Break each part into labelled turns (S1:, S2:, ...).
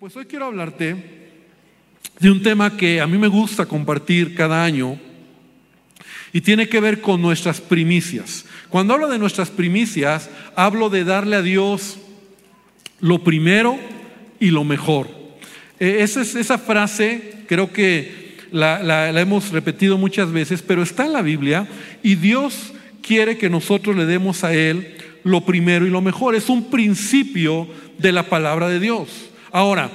S1: Pues hoy quiero hablarte de un tema que a mí me gusta compartir cada año y tiene que ver con nuestras primicias. Cuando hablo de nuestras primicias, hablo de darle a Dios lo primero y lo mejor. Eh, esa, es, esa frase creo que la, la hemos repetido muchas veces, pero está en la Biblia y Dios quiere que nosotros le demos a Él lo primero y lo mejor. Es un principio de la palabra de Dios. Ahora,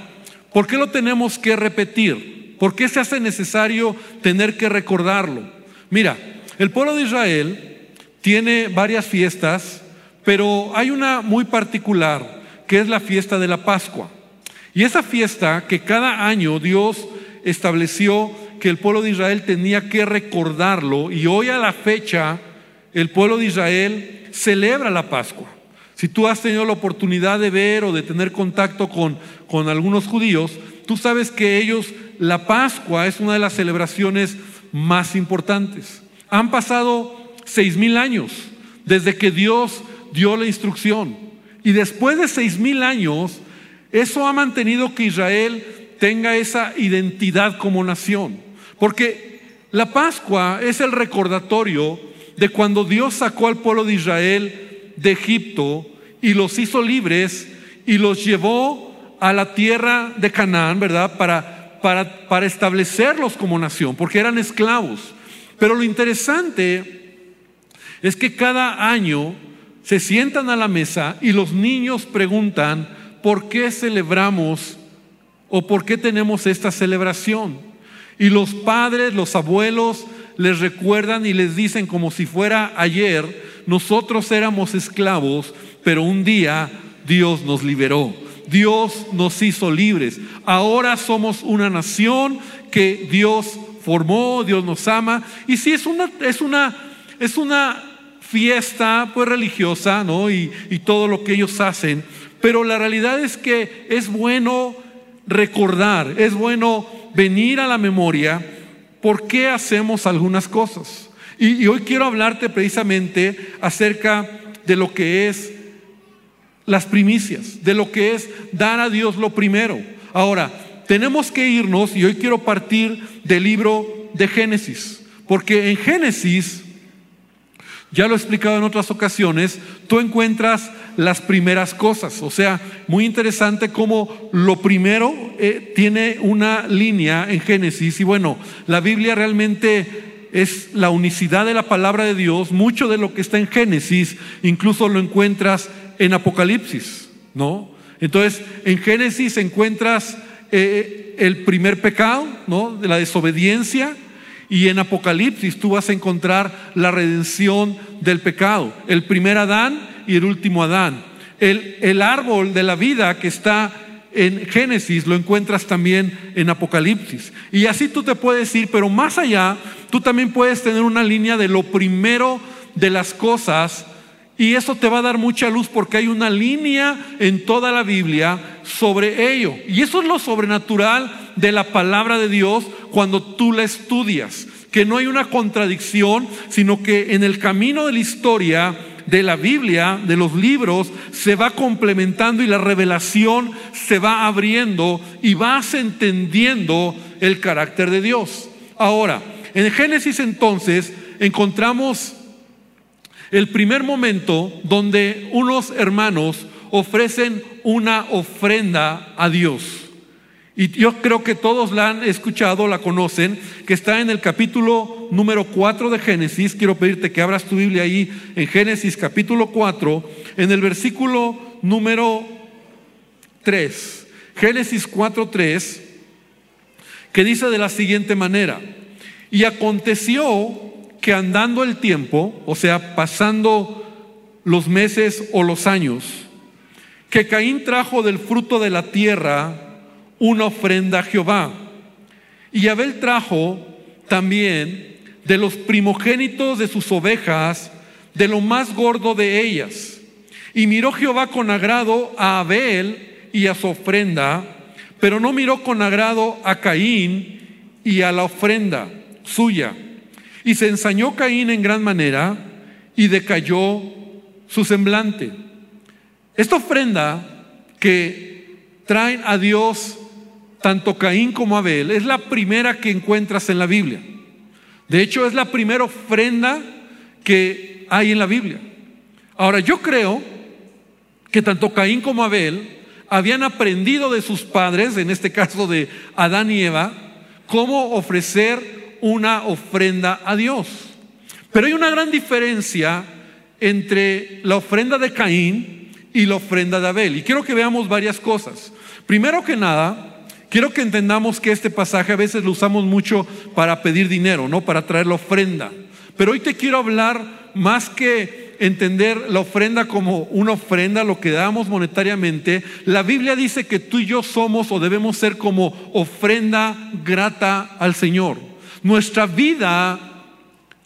S1: ¿por qué lo tenemos que repetir? ¿Por qué se hace necesario tener que recordarlo? Mira, el pueblo de Israel tiene varias fiestas, pero hay una muy particular, que es la fiesta de la Pascua. Y esa fiesta que cada año Dios estableció que el pueblo de Israel tenía que recordarlo, y hoy a la fecha el pueblo de Israel celebra la Pascua. Si tú has tenido la oportunidad de ver o de tener contacto con, con algunos judíos, tú sabes que ellos, la Pascua es una de las celebraciones más importantes. Han pasado seis mil años desde que Dios dio la instrucción. Y después de seis mil años, eso ha mantenido que Israel tenga esa identidad como nación. Porque la Pascua es el recordatorio de cuando Dios sacó al pueblo de Israel de Egipto y los hizo libres y los llevó a la tierra de Canaán, ¿verdad? Para, para, para establecerlos como nación, porque eran esclavos. Pero lo interesante es que cada año se sientan a la mesa y los niños preguntan, ¿por qué celebramos o por qué tenemos esta celebración? Y los padres, los abuelos les recuerdan y les dicen como si fuera ayer, nosotros éramos esclavos, pero un día Dios nos liberó. Dios nos hizo libres. Ahora somos una nación que Dios formó, Dios nos ama. Y sí, es una, es una, es una fiesta pues religiosa, ¿no? Y, y todo lo que ellos hacen. Pero la realidad es que es bueno recordar, es bueno venir a la memoria por qué hacemos algunas cosas. Y, hoy quiero hablarte precisamente acerca de lo que es las primicias, de lo que es dar a Dios lo primero. Ahora, tenemos que irnos, y hoy quiero partir del libro de Génesis, porque en Génesis, ya lo he explicado en otras ocasiones, tú encuentras las primeras cosas. O sea, muy interesante cómo lo primero eh, tiene una línea en Génesis, y bueno, la Biblia realmente es la unicidad de la palabra de Dios, mucho de lo que está en Génesis, incluso lo encuentras en Apocalipsis, ¿no? Entonces, en Génesis encuentras eh, el primer pecado, ¿no? De la desobediencia, y en Apocalipsis tú vas a encontrar la redención del pecado, el primer Adán y el último Adán. El, el árbol de la vida que está en Génesis lo encuentras también en Apocalipsis. Y así tú te puedes ir, pero más allá, tú también puedes tener una línea de lo primero de las cosas y eso te va a dar mucha luz porque hay una línea en toda la Biblia sobre ello. Y eso es lo sobrenatural de la palabra de Dios cuando tú la estudias, que no hay una contradicción, sino que en el camino de la historia de la Biblia, de los libros, se va complementando y la revelación se va abriendo y vas entendiendo el carácter de Dios. Ahora, en Génesis entonces encontramos el primer momento donde unos hermanos ofrecen una ofrenda a Dios. Y yo creo que todos la han escuchado, la conocen, que está en el capítulo número 4 de Génesis. Quiero pedirte que abras tu Biblia ahí en Génesis capítulo 4, en el versículo número 3. Génesis 4, 3, que dice de la siguiente manera, y aconteció que andando el tiempo, o sea, pasando los meses o los años, que Caín trajo del fruto de la tierra, una ofrenda a Jehová. Y Abel trajo también de los primogénitos de sus ovejas, de lo más gordo de ellas. Y miró Jehová con agrado a Abel y a su ofrenda, pero no miró con agrado a Caín y a la ofrenda suya. Y se ensañó Caín en gran manera y decayó su semblante. Esta ofrenda que traen a Dios tanto Caín como Abel. Es la primera que encuentras en la Biblia. De hecho, es la primera ofrenda que hay en la Biblia. Ahora, yo creo que tanto Caín como Abel habían aprendido de sus padres, en este caso de Adán y Eva, cómo ofrecer una ofrenda a Dios. Pero hay una gran diferencia entre la ofrenda de Caín y la ofrenda de Abel. Y quiero que veamos varias cosas. Primero que nada, quiero que entendamos que este pasaje a veces lo usamos mucho para pedir dinero, no para traer la ofrenda. Pero hoy te quiero hablar más que entender la ofrenda como una ofrenda, lo que damos monetariamente, la Biblia dice que tú y yo somos o debemos ser como ofrenda grata al Señor. Nuestra vida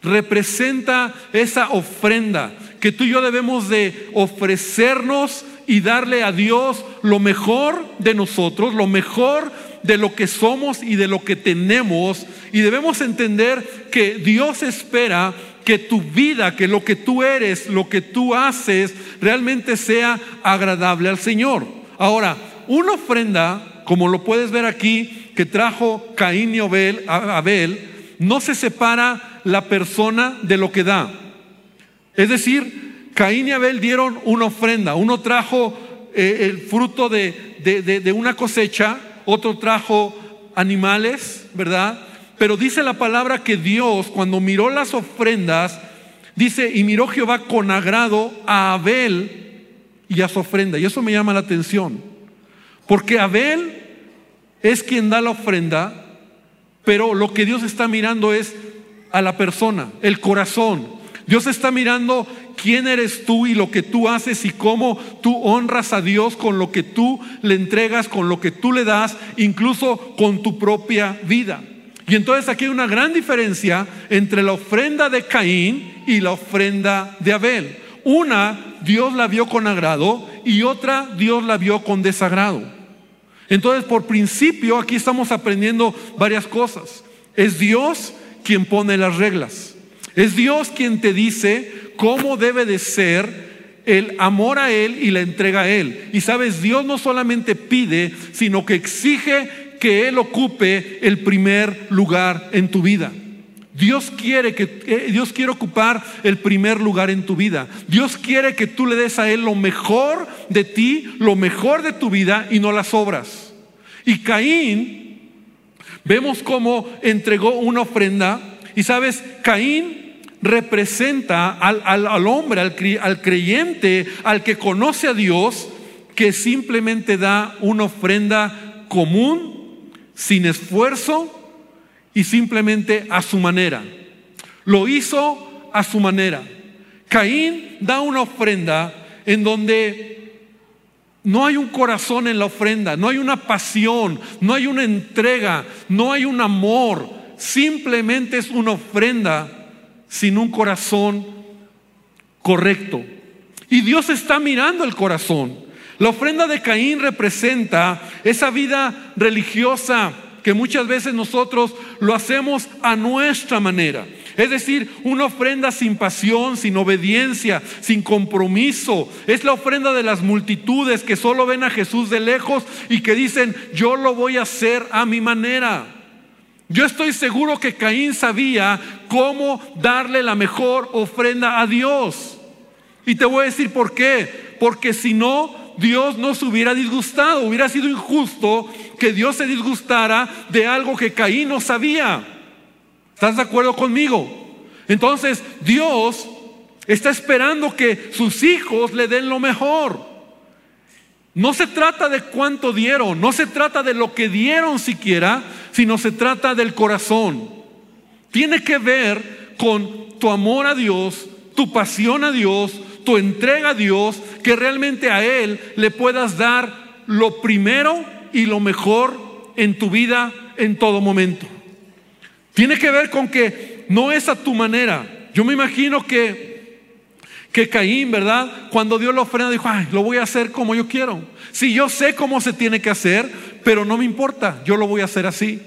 S1: representa esa ofrenda que tú y yo debemos de ofrecernos y darle a Dios lo mejor de nosotros, lo mejor de lo que somos y de lo que tenemos. Y debemos entender que Dios espera que tu vida, que lo que tú eres, lo que tú haces, realmente sea agradable al Señor. Ahora, una ofrenda, como lo puedes ver aquí, que trajo Caín y Abel, Abel no se separa la persona de lo que da. Es decir, Caín y Abel dieron una ofrenda. Uno trajo eh, el fruto de, de una cosecha, otro trajo animales, ¿verdad? Pero dice la palabra que Dios, cuando miró las ofrendas, dice, y miró Jehová con agrado a Abel y a su ofrenda. Y eso me llama la atención. Porque Abel es quien da la ofrenda, pero lo que Dios está mirando es a la persona, el corazón. Dios está mirando quién eres tú y lo que tú haces y cómo tú honras a Dios con lo que tú le entregas, con lo que tú le das, incluso con tu propia vida. Y entonces aquí hay una gran diferencia entre la ofrenda de Caín y la ofrenda de Abel. Una, Dios la vio con agrado y otra, Dios la vio con desagrado. Entonces, por principio, aquí estamos aprendiendo varias cosas. Es Dios quien pone las reglas. Es Dios quien te dice cómo debe de ser el amor a Él y la entrega a Él. Y sabes, Dios no solamente pide, sino que exige que Él ocupe el primer lugar en tu vida. Dios quiere que eh, Dios quiere ocupar el primer lugar en tu vida. Dios quiere que tú le des a él lo mejor de ti, lo mejor de tu vida y no las obras. Y Caín vemos cómo entregó una ofrenda y sabes, Caín representa al, al hombre, al, al creyente, al que conoce a Dios, que simplemente da una ofrenda común sin esfuerzo y simplemente a su manera. Lo hizo a su manera. Caín da una ofrenda en donde no hay un corazón en la ofrenda, no hay una pasión, no hay una entrega, no hay un amor. Simplemente es una ofrenda sin un corazón correcto. Y Dios está mirando el corazón. La ofrenda de Caín representa esa vida religiosa que muchas veces nosotros lo hacemos a nuestra manera. Es decir, una ofrenda sin pasión, sin obediencia, sin compromiso. Es la ofrenda de las multitudes que solo ven a Jesús de lejos y que dicen, yo lo voy a hacer a mi manera. Yo estoy seguro que Caín sabía cómo darle la mejor ofrenda a Dios. Y te voy a decir por qué. Porque si no, Dios no se hubiera disgustado. Hubiera sido injusto que Dios se disgustara de algo que Caín no sabía. ¿Estás de acuerdo conmigo? Entonces Dios está esperando que sus hijos le den lo mejor. No se trata de cuánto dieron, no se trata de lo que dieron siquiera, sino se trata del corazón. Tiene que ver con tu amor a Dios, tu pasión a Dios, tu entrega a Dios, que realmente a Él le puedas dar lo primero y lo mejor en tu vida en todo momento. Tiene que ver con que no es a tu manera. Yo me imagino que, que Caín, ¿verdad? Cuando dio la ofrenda dijo, ay, lo voy a hacer como yo quiero. Si yo sé cómo se tiene que hacer, pero no me importa, yo lo voy a hacer así.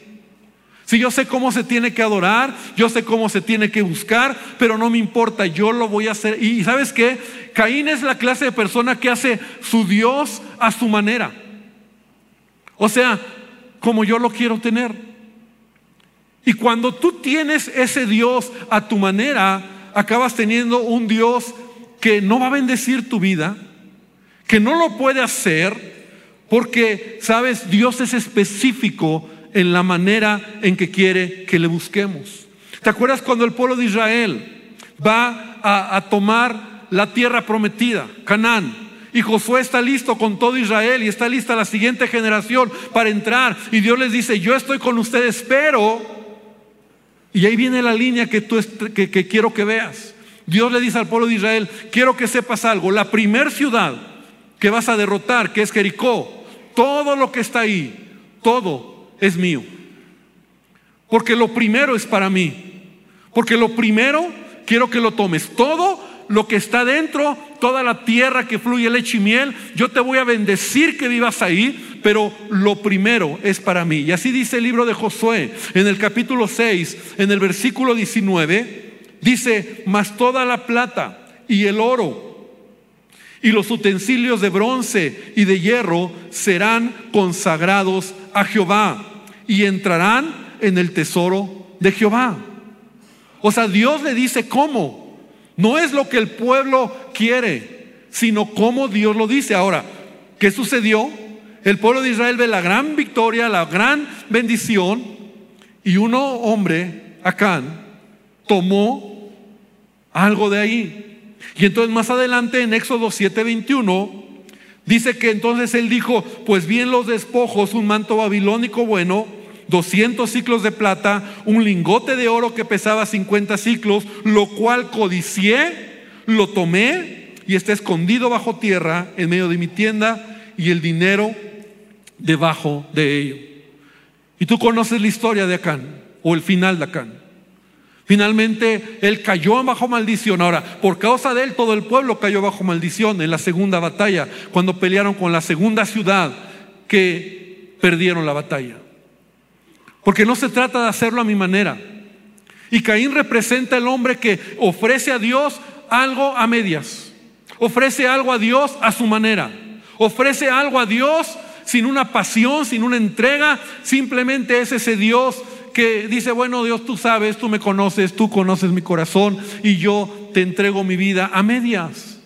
S1: Si yo sé cómo se tiene que adorar, yo sé cómo se tiene que buscar, pero no me importa, yo lo voy a hacer. Y sabes qué? Caín es la clase de persona que hace su Dios a su manera. O sea, como yo lo quiero tener. Y cuando tú tienes ese Dios a tu manera, acabas teniendo un Dios que no va a bendecir tu vida, que no lo puede hacer, porque, sabes, Dios es específico en la manera en que quiere que le busquemos. ¿Te acuerdas cuando el pueblo de Israel va a, tomar la tierra prometida, Canaán? Y Josué está listo con todo Israel y está lista la siguiente generación para entrar. Y Dios les dice, yo estoy con ustedes, pero... Y ahí viene la línea que, tú, que, que quiero que veas. Dios le dice al pueblo de Israel, quiero que sepas algo. La primer ciudad que vas a derrotar, que es Jericó, todo lo que está ahí, todo es mío. Porque lo primero es para mí. Porque lo primero quiero que lo tomes. Todo lo que está dentro, toda la tierra que fluye leche y miel, yo te voy a bendecir que vivas ahí, pero lo primero es para mí. Y así dice el libro de Josué en el capítulo 6, en el versículo 19, dice, mas toda la plata y el oro y los utensilios de bronce y de hierro serán consagrados a Jehová y entrarán en el tesoro de Jehová. O sea, Dios le dice cómo. No es lo que el pueblo quiere, sino cómo Dios lo dice. Ahora, ¿qué sucedió? El pueblo de Israel ve la gran victoria, la gran bendición, y uno hombre, Acán, tomó algo de ahí. Y entonces más adelante en Éxodo 7:21 dice que entonces él dijo, pues bien los despojos, un manto babilónico bueno, 200 ciclos de plata, un lingote de oro que pesaba 50 ciclos, lo cual codicié, lo tomé y está escondido bajo tierra en medio de mi tienda y el dinero debajo de ello. Y tú conoces la historia de Acán o el final de Acán. Finalmente él cayó bajo maldición. Ahora, por causa de él todo el pueblo cayó bajo maldición en la segunda batalla, cuando pelearon con la segunda ciudad que perdieron la batalla. Porque no se trata de hacerlo a mi manera. Y Caín representa el hombre que ofrece a Dios algo a medias. Ofrece algo a Dios a su manera. Ofrece algo a Dios sin una pasión, sin una entrega. Simplemente es ese Dios que dice, bueno Dios, tú sabes, tú me conoces, tú conoces mi corazón y yo te entrego mi vida a medias.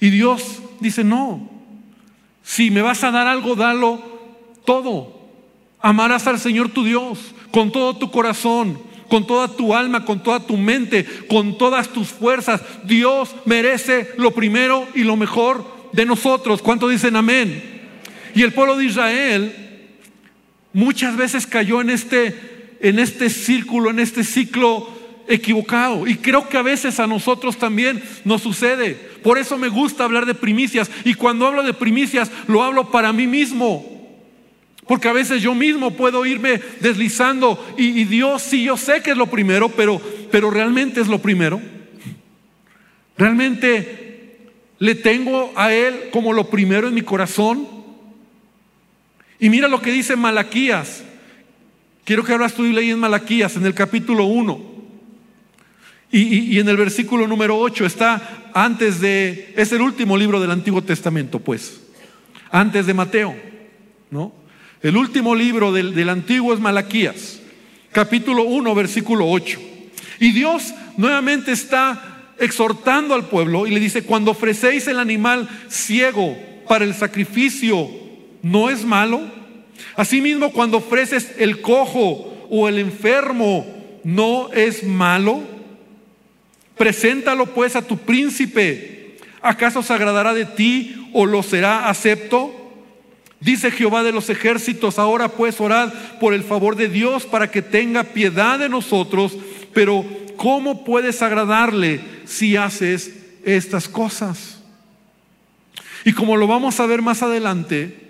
S1: Y Dios dice, no, si me vas a dar algo, dalo todo. Amarás al Señor tu Dios con todo tu corazón, con toda tu alma, con toda tu mente, con todas tus fuerzas. Dios merece lo primero y lo mejor de nosotros. ¿Cuánto dicen amén? Y el pueblo de Israel muchas veces cayó en este, en este círculo, en este ciclo equivocado. Y creo que a veces a nosotros también nos sucede. Por eso me gusta hablar de primicias. Y cuando hablo de primicias, lo hablo para mí mismo. Porque a veces yo mismo puedo irme deslizando y, Dios sí, yo sé que es lo primero, pero, pero realmente es lo primero. Realmente le tengo a Él como lo primero en mi corazón. Y mira lo que dice Malaquías. Quiero que abras tu Biblia en Malaquías, en el capítulo 1. Y, en el versículo número 8 está antes de, es el último libro del Antiguo Testamento, pues, antes de Mateo, ¿no? El último libro del, antiguo es Malaquías, capítulo 1, versículo 8. Y Dios nuevamente está exhortando al pueblo y le dice, cuando ofrecéis el animal ciego para el sacrificio, ¿no es malo? Asimismo, cuando ofreces el cojo o el enfermo, ¿no es malo? Preséntalo pues a tu príncipe. ¿Acaso se agradará de ti o lo será acepto? Dice Jehová de los ejércitos, ahora pues orad por el favor de Dios para que tenga piedad de nosotros, pero ¿cómo puedes agradarle si haces estas cosas? Y como lo vamos a ver más adelante,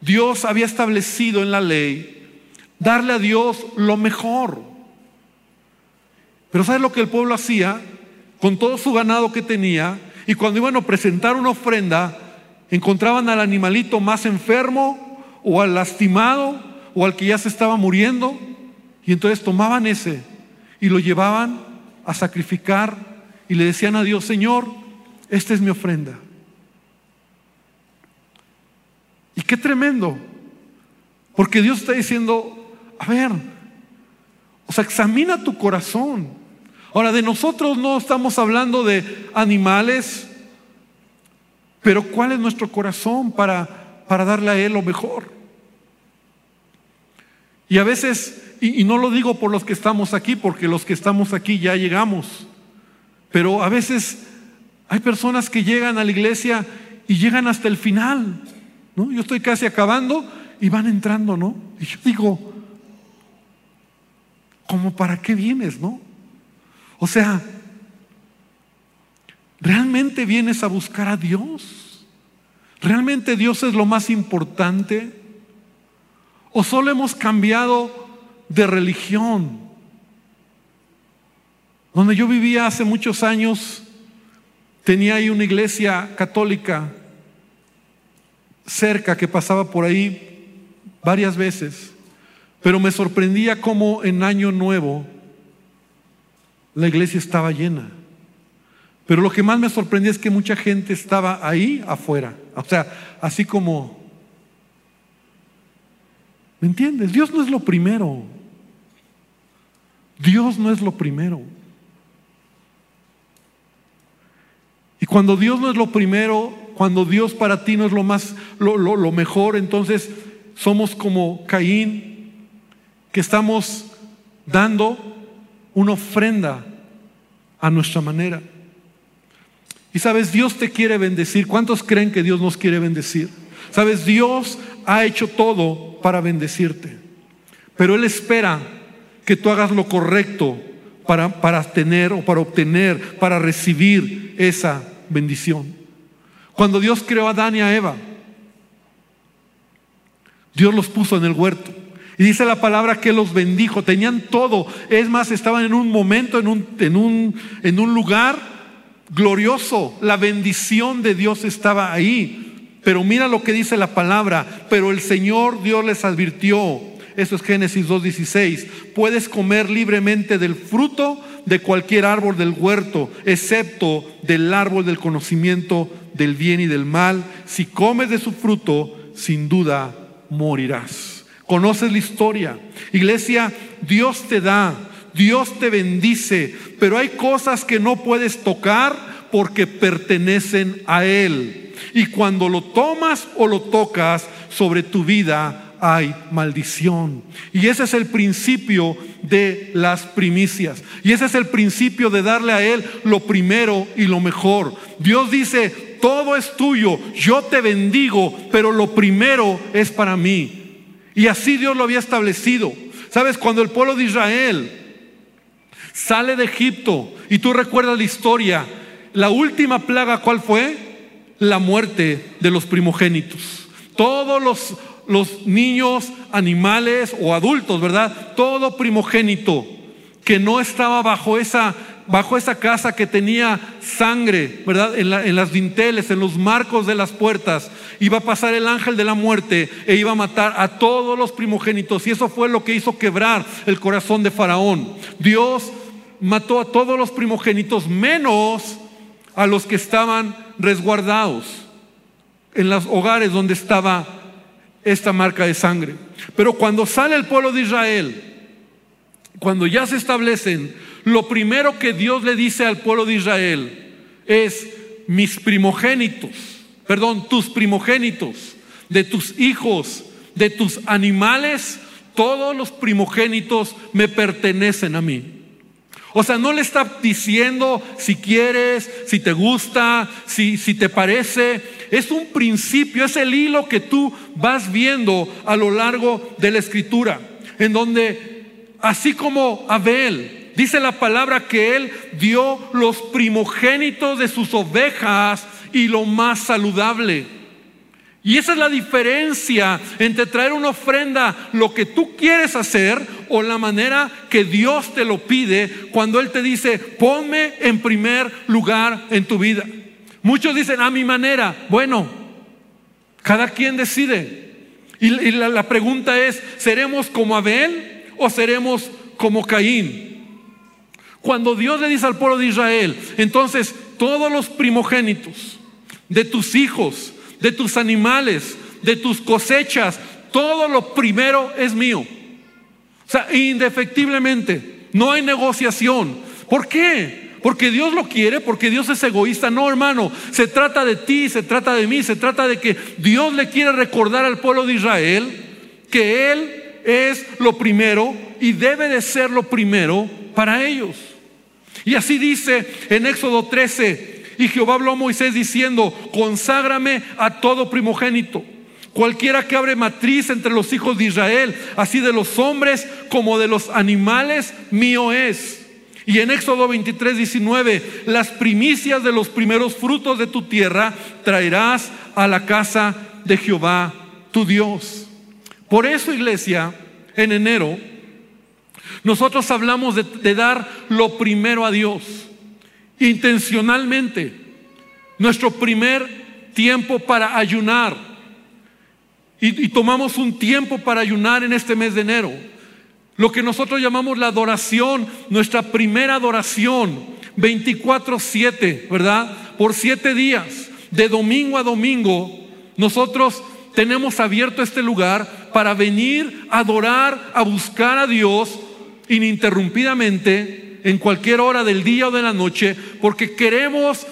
S1: Dios había establecido en la ley darle a Dios lo mejor. Pero ¿sabes lo que el pueblo hacía? Con todo su ganado que tenía, y cuando iban a presentar una ofrenda, encontraban al animalito más enfermo o al lastimado o al que ya se estaba muriendo y entonces tomaban ese y lo llevaban a sacrificar y le decían a Dios, Señor, esta es mi ofrenda. Y qué tremendo, Porque Dios está diciendo, a ver, o sea, examina tu corazón. Ahora, de nosotros no estamos hablando de animales, pero ¿cuál es nuestro corazón para, para darle a Él lo mejor? Y a veces, y, y, no lo digo por los que estamos aquí, porque los que estamos aquí ya llegamos, pero a veces hay personas que llegan a la iglesia y llegan hasta el final. Yo estoy casi acabando y van entrando, ¿no? Y yo digo, ¿cómo para qué vienes, no? O sea, ¿realmente vienes a buscar a Dios? ¿Realmente Dios es lo más importante? ¿O solo hemos cambiado de religión? Donde yo vivía hace muchos años, tenía ahí una iglesia católica cerca que pasaba por ahí varias veces, pero me sorprendía cómo en Año Nuevo la iglesia estaba llena. Pero lo que más me sorprendía es que mucha gente estaba ahí afuera, o sea, así como, ¿me entiendes? Dios no es lo primero. Dios no es lo primero. Y cuando Dios no es lo primero, cuando Dios para ti no es lo más, lo, lo, mejor, entonces somos como Caín, que estamos dando una ofrenda a nuestra manera. Y sabes, Dios te quiere bendecir. ¿Cuántos creen que Dios nos quiere bendecir? Sabes, Dios ha hecho todo para bendecirte. Pero Él espera que tú hagas lo correcto para, para tener o para obtener, para recibir esa bendición. Cuando Dios creó a Adán y a Eva, Dios los puso en el huerto. Y dice la palabra que los bendijo, tenían todo. Es más, estaban en un momento, en un, en un, en un lugar glorioso. La bendición de Dios estaba ahí. Pero mira lo que dice la palabra. Pero el Señor Dios les advirtió. Eso es Génesis 2.16. Puedes comer libremente del fruto de cualquier árbol del huerto, excepto del árbol del conocimiento del bien y del mal. Si comes de su fruto, sin duda morirás. Conoces la historia. Iglesia, Dios te da, Dios te bendice, pero hay cosas que no puedes tocar porque pertenecen a Él. Y cuando lo tomas o lo tocas sobre tu vida, hay maldición. Y ese es el principio de las primicias. Y ese es el principio de darle a Él lo primero y lo mejor. Dios dice, todo es tuyo, yo te bendigo, pero lo primero es para mí. Y así Dios lo había establecido. Sabes, cuando el pueblo de Israel sale de Egipto, y tú recuerdas la historia, la última plaga, ¿cuál fue? La muerte de los primogénitos. Todos los los niños, animales o adultos, ¿verdad? Todo primogénito que no estaba bajo esa, bajo esa casa que tenía sangre, ¿verdad? En, las dinteles, en los marcos de las puertas, iba a pasar el ángel de la muerte e iba a matar a todos los primogénitos. Y eso fue lo que hizo quebrar el corazón de Faraón. Dios mató a todos los primogénitos, menos a los que estaban resguardados en los hogares donde estaba esta marca de sangre. Pero cuando sale el pueblo de Israel, cuando ya se establecen, lo primero que Dios le dice al pueblo de Israel es, mis primogénitos, perdón, tus primogénitos, de tus hijos, de tus animales, todos los primogénitos me pertenecen a mí. O sea, no le está diciendo si quieres, si te gusta, si, si te parece. Es un principio, es el hilo que tú vas viendo a lo largo de la escritura, en donde, así como Abel, dice la palabra que él dio los primogénitos de sus ovejas y lo más saludable. Y esa es la diferencia entre traer una ofrenda, lo que tú quieres hacer, o la manera que Dios te lo pide cuando Él te dice, ponme en primer lugar en tu vida. Muchos dicen, a mi manera. Bueno, cada quien decide. Y, la, la pregunta es, ¿seremos como Abel o seremos como Caín? Cuando Dios le dice al pueblo de Israel, entonces todos los primogénitos de tus hijos, de tus animales, de tus cosechas, Todo lo primero es mío. O sea, indefectiblemente, no hay negociación. ¿Por qué? Porque Dios lo quiere, porque Dios es egoísta. No, hermano, se trata de ti, se trata de mí, se trata de que Dios le quiere recordar al pueblo de Israel que Él es lo primero y debe de ser lo primero para ellos. Y así dice en Éxodo 13, y Jehová habló a Moisés diciendo, conságrame a todo primogénito. Cualquiera que abre matriz entre los hijos de Israel, así de los hombres como de los animales, mío es. Y en Éxodo 23, 19, las primicias de los primeros frutos de tu tierra traerás a la casa de Jehová, tu Dios. Por eso, iglesia, en enero, nosotros hablamos de, dar lo primero a Dios, intencionalmente. Nuestro primer tiempo para ayunar. Y, y tomamos un tiempo para ayunar en este mes de enero. Lo que nosotros llamamos la adoración, nuestra primera adoración, 24-7, ¿verdad? Por siete días, de domingo a domingo, nosotros tenemos abierto este lugar para venir a adorar, a buscar a Dios ininterrumpidamente en cualquier hora del día o de la noche, porque queremos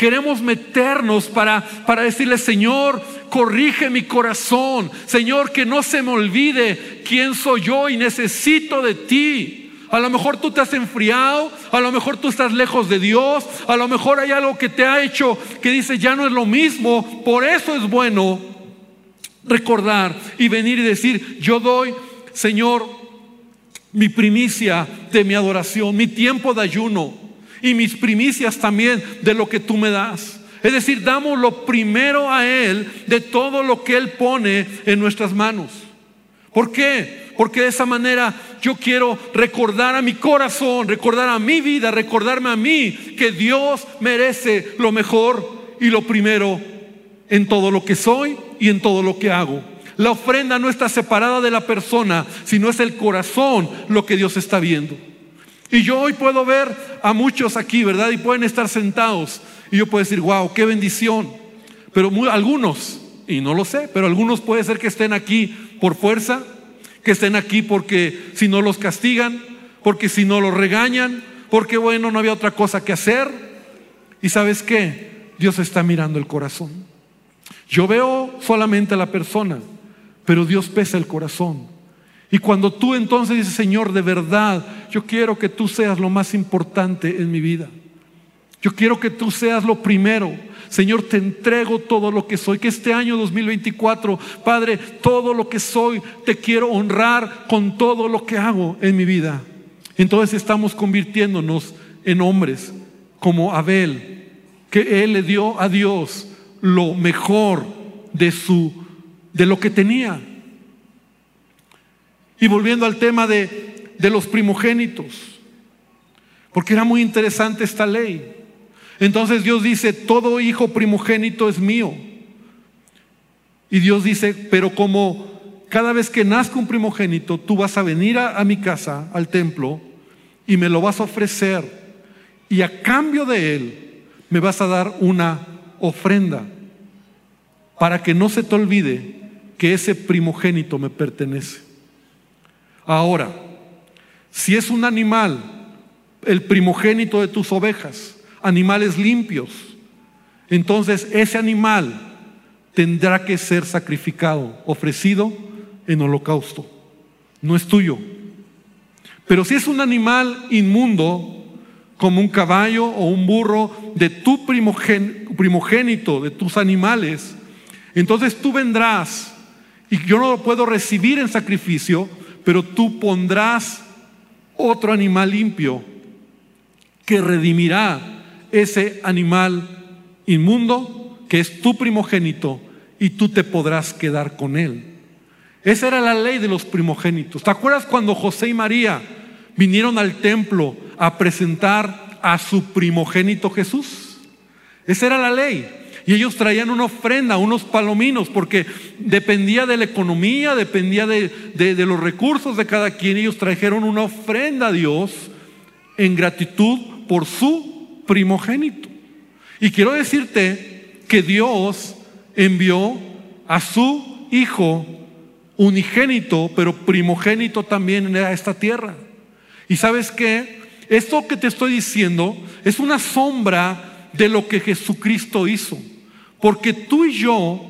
S1: queremos meternos para para decirle, Señor, corrige mi corazón, Señor, que no se me olvide quién soy yo y necesito de ti. A lo mejor tú te has enfriado, a lo mejor tú estás lejos de Dios, a lo mejor hay algo que te ha hecho que dice ya no es lo mismo, por eso es bueno recordar y venir y decir, yo doy, Señor, mi primicia de mi adoración, mi tiempo de ayuno y mis primicias también de lo que tú me das. Es decir, damos lo primero a Él de todo lo que Él pone en nuestras manos. ¿Por qué? Porque de esa manera yo quiero recordar a mi corazón, recordar a mi vida, recordarme a mí que Dios merece lo mejor y lo primero en todo lo que soy y en todo lo que hago. La ofrenda no está separada de la persona, sino es el corazón lo que Dios está viendo. Y yo hoy puedo ver a muchos aquí, ¿verdad? Y pueden estar sentados. Y yo puedo decir, wow, qué bendición. Pero algunos, y no lo sé, pero algunos puede ser que estén aquí por fuerza, que estén aquí porque si no los castigan, porque si no los regañan, porque bueno, no había otra cosa que hacer. Y sabes qué? Dios está mirando el corazón. Yo veo solamente a la persona, pero Dios pesa el corazón. Y cuando tú entonces dices, Señor, de verdad, yo quiero que tú seas lo más importante en mi vida. Yo quiero que tú seas lo primero. Señor, te entrego todo lo que soy. Que este año 2024, Padre, todo lo que soy, te quiero honrar con todo lo que hago en mi vida. Entonces estamos convirtiéndonos en hombres como Abel, que él le dio a Dios lo mejor de su de lo que tenía. Y volviendo al tema de, de los primogénitos, porque era muy interesante esta ley. Entonces Dios dice, todo hijo primogénito es mío. Y Dios dice, pero como cada vez que nazca un primogénito, tú vas a venir a, a, mi casa, al templo, y me lo vas a ofrecer. Y a cambio de él, me vas a dar una ofrenda para que no se te olvide que ese primogénito me pertenece. Ahora, si es un animal, el primogénito de tus ovejas, animales limpios, entonces ese animal tendrá que ser sacrificado, ofrecido en holocausto. No es tuyo. Pero si es un animal inmundo, como un caballo o un burro de tu primogénito, de tus animales, entonces tú vendrás y yo no lo puedo recibir en sacrificio, pero tú pondrás otro animal limpio que redimirá ese animal inmundo que es tu primogénito y tú te podrás quedar con él. Esa era la ley de los primogénitos. ¿Te acuerdas cuando José y María vinieron al templo a presentar a su primogénito Jesús? Esa era la ley. Y ellos traían una ofrenda, unos palominos, porque dependía de la economía, dependía de, los recursos de cada quien. Ellos trajeron una ofrenda a Dios en gratitud por su primogénito. Y quiero decirte que Dios envió a su Hijo unigénito, pero primogénito también en esta tierra. Y sabes qué? Esto que te estoy diciendo es una sombra de lo que Jesucristo hizo. Porque tú y yo,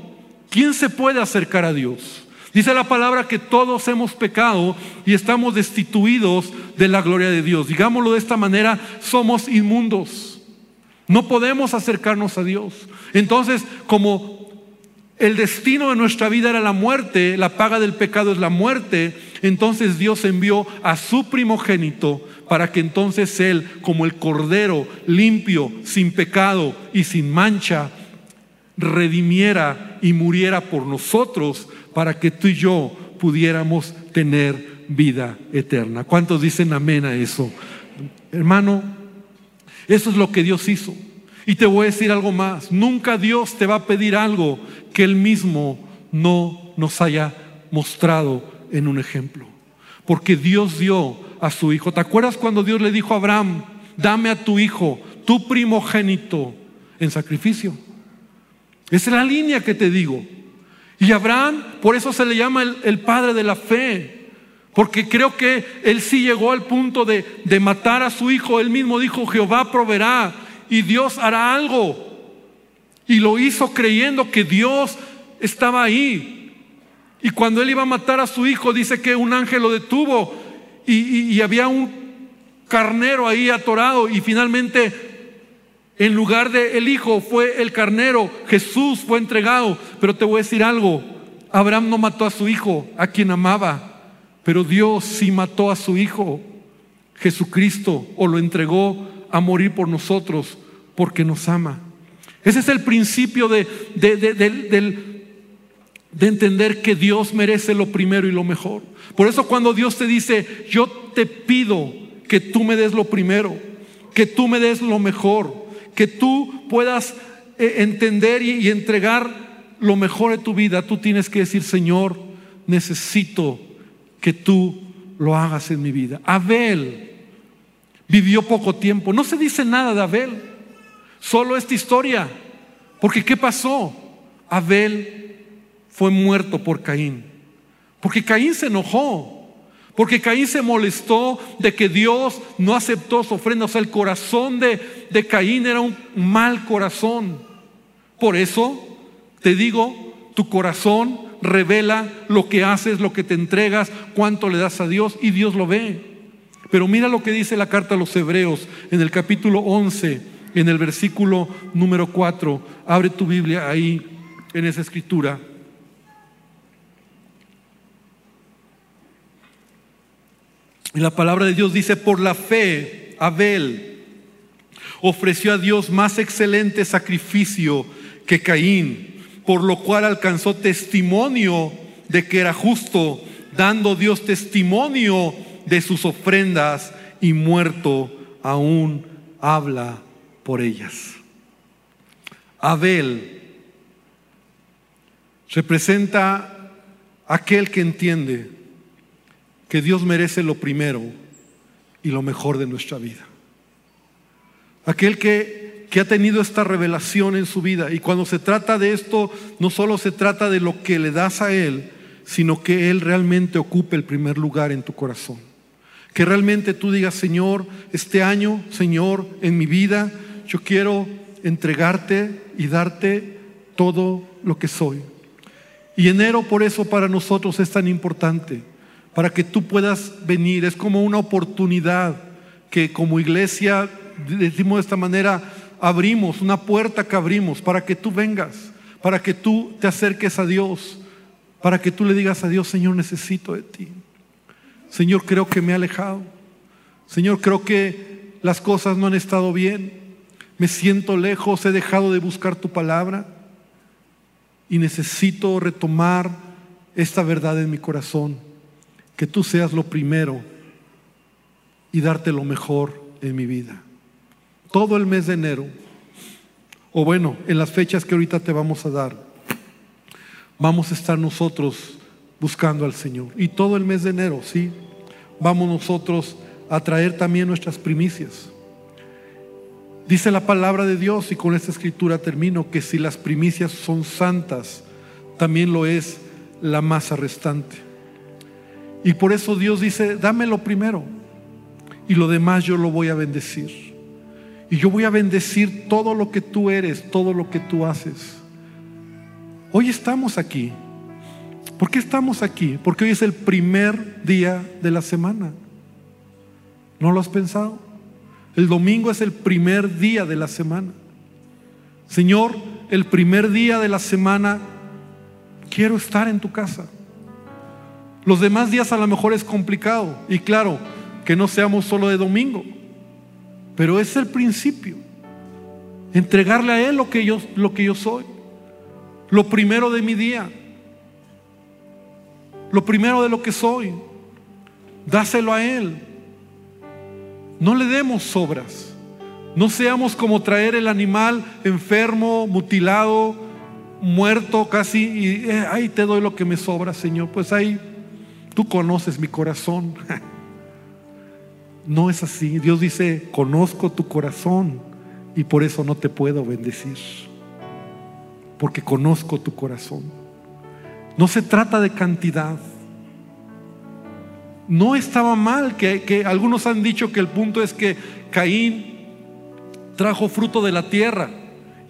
S1: ¿quién se puede acercar a Dios? Dice la palabra que todos hemos pecado y estamos destituidos de la gloria de Dios. Digámoslo de esta manera, somos inmundos. No podemos acercarnos a Dios. Entonces, como el destino de nuestra vida era la muerte, la paga del pecado es la muerte, entonces Dios envió a su primogénito para que entonces Él, como el Cordero limpio, sin pecado y sin mancha, redimiera y muriera por nosotros para que tú y yo pudiéramos tener vida eterna. ¿Cuántos dicen amén a eso? Hermano, eso es lo que Dios hizo. Y te voy a decir algo más. Nunca Dios te va a pedir algo que Él mismo no nos haya mostrado en un ejemplo. Porque Dios dio a su hijo. ¿Te acuerdas cuando Dios le dijo a Abraham, dame a tu hijo, tu primogénito, en sacrificio? Esa es la línea que te digo. Y Abraham, por eso se le llama el, padre de la fe. Porque creo que él sí llegó al punto de, de matar a su hijo. Él mismo dijo, Jehová proveerá y Dios hará algo. Y lo hizo creyendo que Dios estaba ahí. Y cuando él iba a matar a su hijo, dice que un ángel lo detuvo y, y había un carnero ahí atorado y finalmente en lugar de el hijo fue el carnero, Jesús fue entregado. Pero te voy a decir algo, Abraham no mató a su hijo, a quien amaba, pero Dios sí mató a su hijo, Jesucristo, o lo entregó a morir por nosotros porque nos ama. Ese es el principio de, de, entender que Dios merece lo primero y lo mejor. Por eso cuando Dios te dice, yo te pido que tú me des lo primero, que tú me des lo mejor, que tú puedas eh, entender y, entregar lo mejor de tu vida, tú tienes que decir, Señor, necesito que tú lo hagas en mi vida. Abel vivió poco tiempo. No se dice nada de Abel, solo esta historia. Porque ¿qué pasó? Abel fue muerto por Caín. Porque Caín se enojó. Porque Caín se molestó de que Dios no aceptó su ofrenda. O sea, el corazón de, de Caín era un mal corazón. Por eso te digo, tu corazón revela lo que haces, lo que te entregas, cuánto le das a Dios y Dios lo ve. Pero mira lo que dice la carta a los Hebreos en el capítulo 11, en el versículo número 4. Abre tu Biblia ahí en esa escritura. Y la palabra de Dios dice, por la fe, Abel ofreció a Dios más excelente sacrificio que Caín, por lo cual alcanzó testimonio de que era justo, dando Dios testimonio de sus ofrendas y muerto aún habla por ellas. Abel representa aquel que entiende que Dios merece lo primero y lo mejor de nuestra vida. Aquel que, que ha tenido esta revelación en su vida. Y cuando se trata de esto, no solo se trata de lo que le das a Él, sino que Él realmente ocupe el primer lugar en tu corazón. Que realmente tú digas, Señor, este año, Señor, en mi vida, yo quiero entregarte y darte todo lo que soy. Y enero por eso para nosotros es tan importante para que tú puedas venir. Es como una oportunidad que como iglesia, decimos de esta manera, abrimos, una puerta que abrimos para que tú vengas, para que tú te acerques a Dios, para que tú le digas a Dios, Señor, necesito de ti. Señor, creo que me he alejado. Señor, creo que las cosas no han estado bien. Me siento lejos, he dejado de buscar tu palabra y necesito retomar esta verdad en mi corazón que tú seas lo primero y darte lo mejor en mi vida. Todo el mes de enero, o bueno, en las fechas que ahorita te vamos a dar, vamos a estar nosotros buscando al Señor. Y todo el mes de enero, sí, vamos nosotros a traer también nuestras primicias. Dice la palabra de Dios, y con esta escritura termino, que si las primicias son santas, también lo es la masa restante. Y por eso Dios dice, dame lo primero y lo demás yo lo voy a bendecir. Y yo voy a bendecir todo lo que tú eres, todo lo que tú haces. Hoy estamos aquí. ¿Por qué estamos aquí? Porque hoy es el primer día de la semana. ¿No lo has pensado? El domingo es el primer día de la semana. Señor, el primer día de la semana quiero estar en tu casa. Los demás días a lo mejor es complicado. Y claro, que no seamos solo de domingo. Pero es el principio. Entregarle a Él lo que yo, lo que yo soy. Lo primero de mi día. Lo primero de lo que soy. Dáselo a Él. No le demos sobras. No seamos como traer el animal enfermo, mutilado, muerto casi, y eh, ahí te doy lo que me sobra, Señor. Pues ahí tú conoces mi corazón. No es así. Dios dice, conozco tu corazón y por eso no te puedo bendecir. Porque conozco tu corazón. No se trata de cantidad. No estaba mal que, que algunos han dicho que el punto es que Caín trajo fruto de la tierra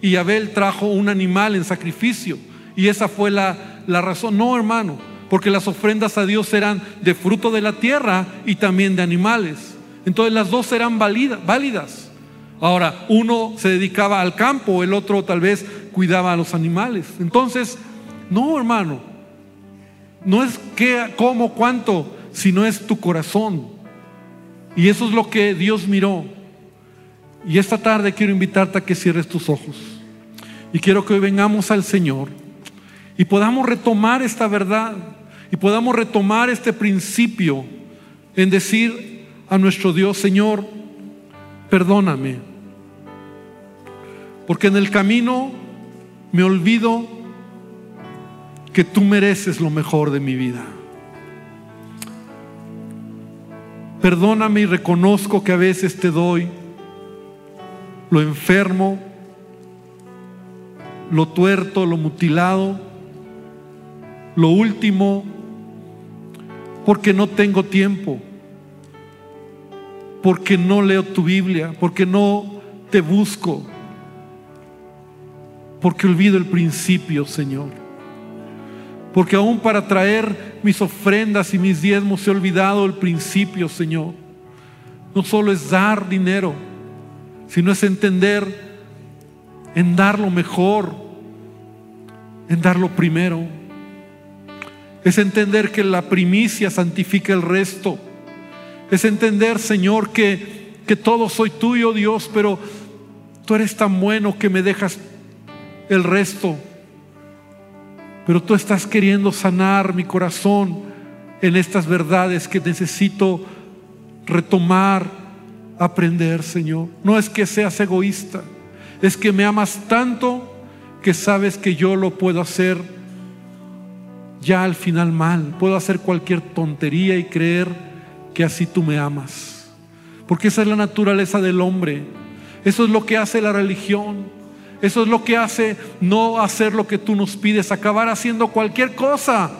S1: y Abel trajo un animal en sacrificio. Y esa fue la, la razón. No, hermano, porque las ofrendas a Dios eran de fruto de la tierra y también de animales. Entonces las dos eran válidas. Ahora, uno se dedicaba al campo, el otro tal vez cuidaba a los animales. Entonces, no, hermano, no es qué, cómo, cuánto, sino es tu corazón. Y eso es lo que Dios miró. Y esta tarde quiero invitarte a que cierres tus ojos. Y quiero que hoy vengamos al Señor y podamos retomar esta verdad y podamos retomar este principio en decir a nuestro Dios, Señor, perdóname. Porque en el camino me olvido que tú mereces lo mejor de mi vida. Perdóname y reconozco que a veces te doy lo enfermo, lo tuerto, lo mutilado, lo último, porque no tengo tiempo, porque no leo tu Biblia, porque no te busco, porque olvido el principio, Señor. Porque aún para traer mis ofrendas y mis diezmos he olvidado el principio, Señor. No solo es dar dinero, sino es entender en dar lo mejor, en dar lo primero. Es entender que la primicia santifica el resto. Es entender, Señor, que, que todo soy tuyo, Dios, pero tú eres tan bueno que me dejas el resto pero tú estás queriendo sanar mi corazón en estas verdades que necesito retomar, aprender, Señor. No es que seas egoísta, es que me amas tanto que sabes que yo lo puedo hacer ya al final mal. Puedo hacer cualquier tontería y creer que así tú me amas. Porque esa es la naturaleza del hombre. Eso es lo que hace la religión. Eso es lo que hace no hacer lo que tú nos pides, acabar haciendo cualquier cosa,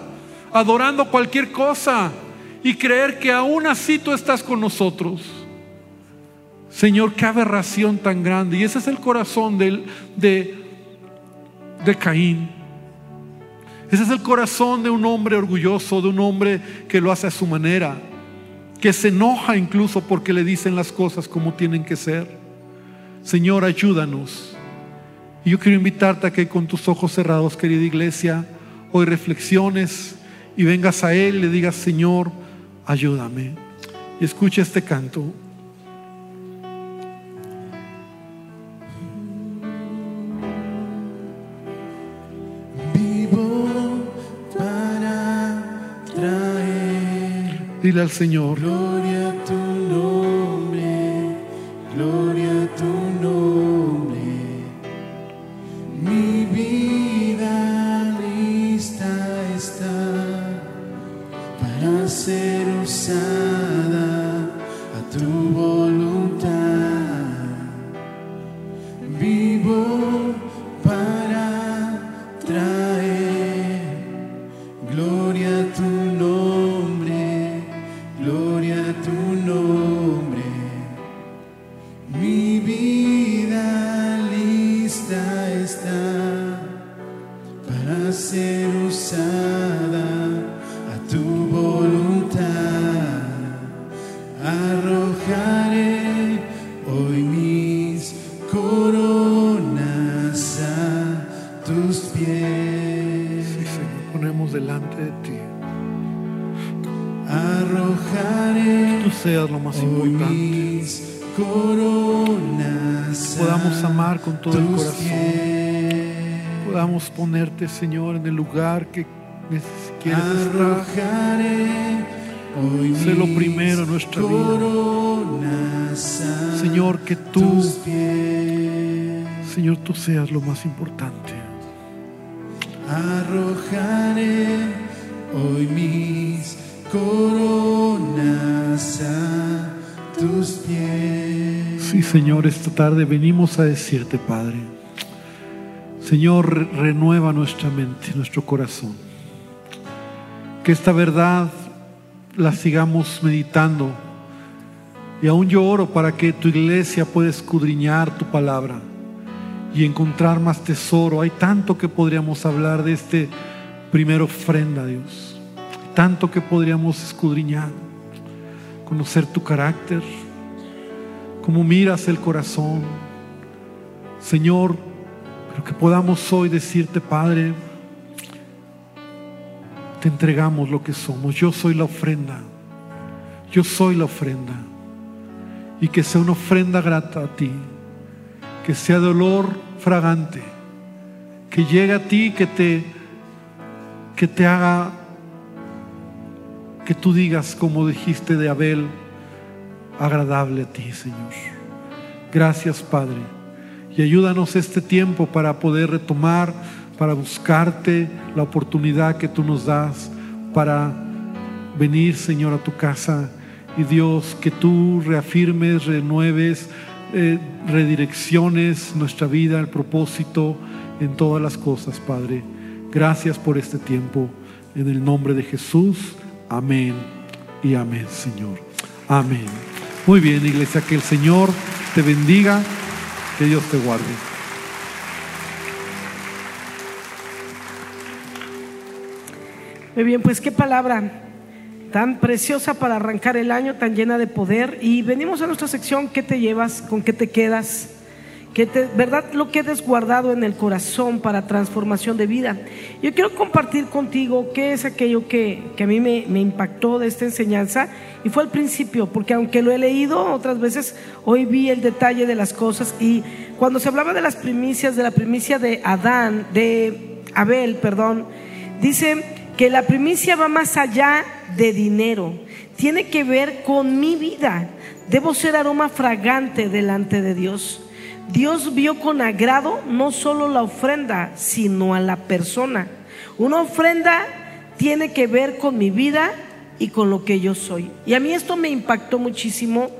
S1: adorando cualquier cosa y creer que aún así tú estás con nosotros. Señor, qué aberración tan grande. Y ese es el corazón de, de, de Caín. Ese es el corazón de un hombre orgulloso, de un hombre que lo hace a su manera, que se enoja incluso porque le dicen las cosas como tienen que ser. Señor, ayúdanos y yo quiero invitarte a que con tus ojos cerrados, querida iglesia, hoy reflexiones y vengas a Él y le digas, Señor, ayúdame. Y escucha este canto. Al Señor. Podamos ponerte, Señor, en el lugar que quieres estar.
S2: Arrojaré hoy
S1: Sé lo
S2: mis
S1: primero en nuestra vida. Señor, que tú. Señor, tú seas lo más importante.
S2: Arrojaré hoy mis coronas a tus pies.
S1: Sí, Señor, esta tarde venimos a decirte, Padre, Señor, re- renueva nuestra mente, nuestro corazón. Que esta verdad la sigamos meditando. Y aún yo oro para que tu iglesia pueda escudriñar tu palabra y encontrar más tesoro. Hay tanto que podríamos hablar de este primer ofrenda, Dios. Tanto que podríamos escudriñar, conocer tu carácter, cómo miras el corazón. Señor, que podamos hoy decirte, Padre, te entregamos lo que somos. Yo soy la ofrenda. Yo soy la ofrenda. Y que sea una ofrenda grata a ti. Que sea de olor fragante. Que llegue a ti, que te, que te haga, que tú digas como dijiste de Abel, agradable a ti, Señor. Gracias, Padre. Y ayúdanos este tiempo para poder retomar, para buscarte la oportunidad que tú nos das para venir, Señor, a tu casa. Y Dios, que tú reafirmes, renueves, eh, redirecciones nuestra vida, el propósito en todas las cosas, Padre. Gracias por este tiempo. En el nombre de Jesús. Amén y amén, Señor. Amén. Muy bien, iglesia, que el Señor te bendiga, que Dios te guarde.
S3: Muy bien, pues qué palabra tan preciosa para arrancar el año, tan llena de poder. Y venimos a nuestra sección, ¿qué te llevas? ¿Con qué te quedas? ¿Qué te, ¿Verdad? Lo que has guardado en el corazón para transformación de vida. Yo quiero compartir contigo qué es aquello que, que a mí me, me impactó de esta enseñanza. Y fue al principio, porque aunque lo he leído otras veces, hoy vi el detalle de las cosas. Y cuando se hablaba de las primicias, de la primicia de Adán, de Abel, perdón, dice que la primicia va más allá de dinero, tiene que ver con mi vida. Debo ser aroma fragante delante de Dios. Dios vio con agrado no solo la ofrenda, sino a la persona. Una ofrenda tiene que ver con mi vida y con lo que yo soy. Y a mí esto me impactó muchísimo,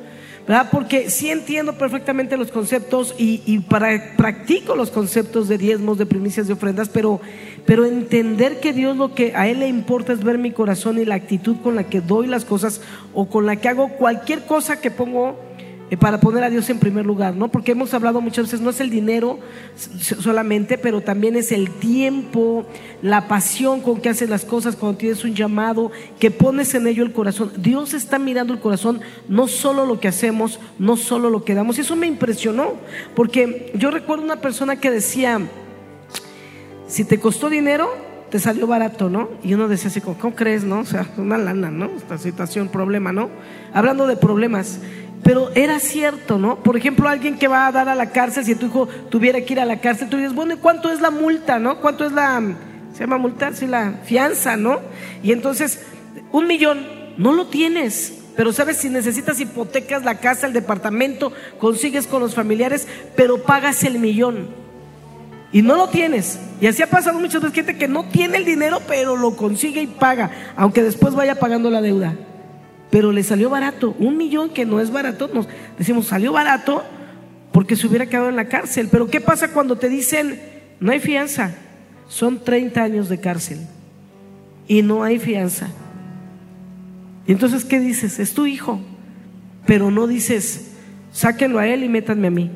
S3: ¿verdad? Porque sí entiendo perfectamente los conceptos y, y para, practico los conceptos de diezmos, de primicias, de ofrendas, pero, pero entender que Dios lo que a Él le importa es ver mi corazón y la actitud con la que doy las cosas o con la que hago cualquier cosa que pongo para poner a Dios en primer lugar, ¿no? Porque hemos hablado muchas veces, no es el dinero solamente, pero también es el tiempo, la pasión con que haces las cosas, cuando tienes un llamado, que pones en ello el corazón. Dios está mirando el corazón, no solo lo que hacemos, no solo lo que damos. Y eso me impresionó, porque yo recuerdo una persona que decía, si te costó dinero, te salió barato, ¿no? Y uno decía así, ¿cómo crees, no? O sea, una lana, ¿no? Esta situación, problema, ¿no? Hablando de problemas. Pero era cierto, ¿no? Por ejemplo, alguien que va a dar a la cárcel, si tu hijo tuviera que ir a la cárcel, tú dices, bueno, ¿y cuánto es la multa, no? ¿Cuánto es la, se llama multa? Sí, la fianza, ¿no? Y entonces, un millón, no lo tienes. Pero sabes, si necesitas hipotecas, la casa, el departamento, consigues con los familiares, pero pagas el millón y no lo tienes. Y así ha pasado muchas veces gente que no tiene el dinero, pero lo consigue y paga, aunque después vaya pagando la deuda. Pero le salió barato, un millón que no es barato, nos decimos salió barato porque se hubiera quedado en la cárcel. Pero ¿qué pasa cuando te dicen no hay fianza? Son 30 años de cárcel y no hay fianza. Y entonces, ¿qué dices? Es tu hijo, pero no dices sáquenlo a él y métanme a mí.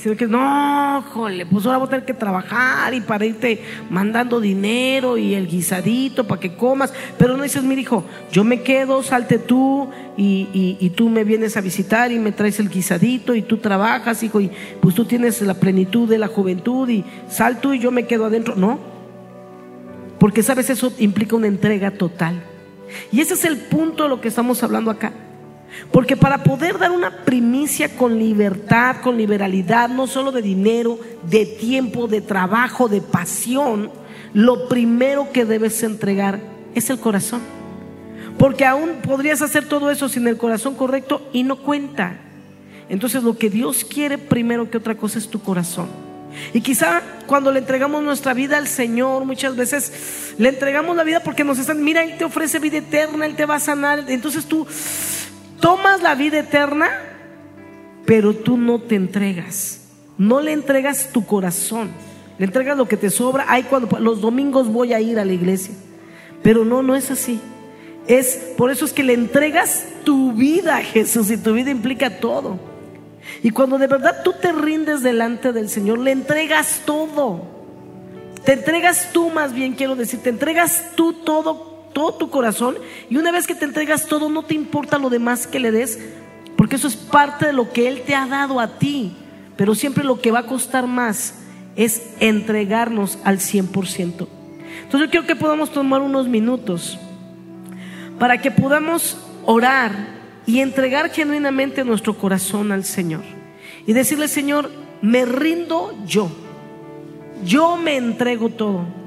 S3: Sino que, no, jole, pues ahora voy a tener que trabajar y para irte mandando dinero y el guisadito para que comas. Pero no dices, mira, hijo, yo me quedo, salte tú y, y- y tú me vienes a visitar y me traes el guisadito y tú trabajas, hijo, y pues tú tienes la plenitud de la juventud y sal tú y yo me quedo adentro. No, porque sabes, eso implica una entrega total. Y ese es el punto de lo que estamos hablando acá. Porque para poder dar una primicia con libertad, con liberalidad, no solo de dinero, de tiempo, de trabajo, de pasión, lo primero que debes entregar es el corazón. Porque aún podrías hacer todo eso sin el corazón correcto y no cuenta. Entonces lo que Dios quiere primero que otra cosa es tu corazón. Y quizá cuando le entregamos nuestra vida al Señor, muchas veces le entregamos la vida porque nos están, mira, Él te ofrece vida eterna, Él te va a sanar. Entonces tú tomas la vida eterna, pero tú no te entregas. No le entregas tu corazón, le entregas lo que te sobra. Ay, cuando los domingos voy a ir a la iglesia. Pero no, no es así. Es por eso es que le entregas tu vida a Jesús y tu vida implica todo. Y cuando de verdad tú te rindes delante del Señor, le entregas todo. Te entregas tú más bien, quiero decir, te entregas tú todo, todo tu corazón. Y una vez que te entregas todo, no te importa lo demás que le des, porque eso es parte de lo que Él te ha dado a ti. Pero siempre lo que va a costar más es entregarnos al 100%. Entonces yo quiero que podamos tomar unos minutos para que podamos orar y entregar genuinamente nuestro corazón al Señor. Y decirle, Señor, me rindo yo. Yo me entrego todo.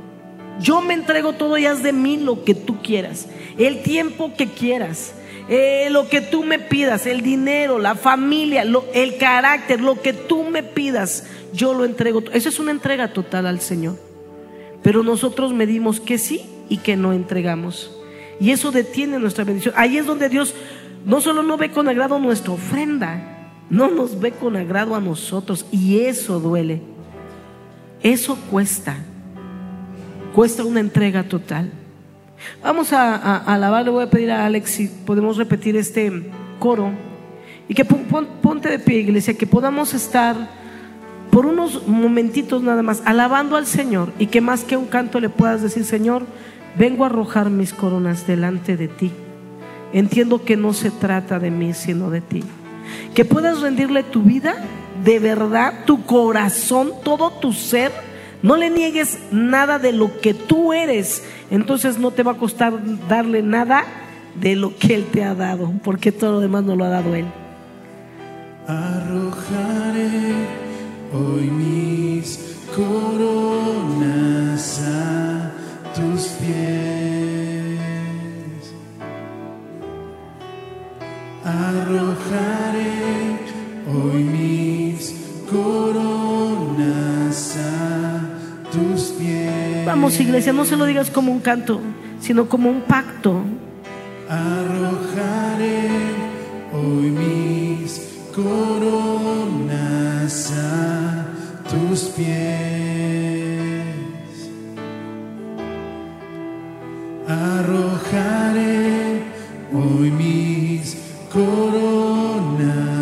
S3: Yo me entrego todo y haz de mí lo que tú quieras. El tiempo que quieras. Eh, lo que tú me pidas, el dinero, la familia, el carácter, lo que tú me pidas, yo lo entrego. Eso es una entrega total al Señor. Pero nosotros medimos que sí y que no entregamos. Y eso detiene nuestra bendición. Ahí es donde Dios no solo no ve con agrado nuestra ofrenda, no nos ve con agrado a nosotros. Y eso duele. Eso cuesta. Cuesta una entrega total. Vamos a, alabar, le voy a pedir a Alex si podemos repetir este coro. Y que ponte de pie, iglesia, que podamos estar por unos momentitos nada más alabando al Señor y que más que un canto le puedas decir, Señor, vengo a arrojar mis coronas delante de ti. Entiendo que no se trata de mí, sino de ti. Que puedas rendirle tu vida, de verdad, tu corazón, todo tu ser. No le niegues nada de lo que tú eres. Entonces no te va a costar darle nada de lo que Él te ha dado, porque todo lo demás no lo ha dado Él.
S2: Arrojaré hoy mis coronas a tus pies. Arrojaré hoy mis coronas
S3: Vamos, iglesia, no se lo digas como un canto, sino como un pacto.
S2: Arrojaré hoy mis coronas a tus pies. Arrojaré hoy mis coronas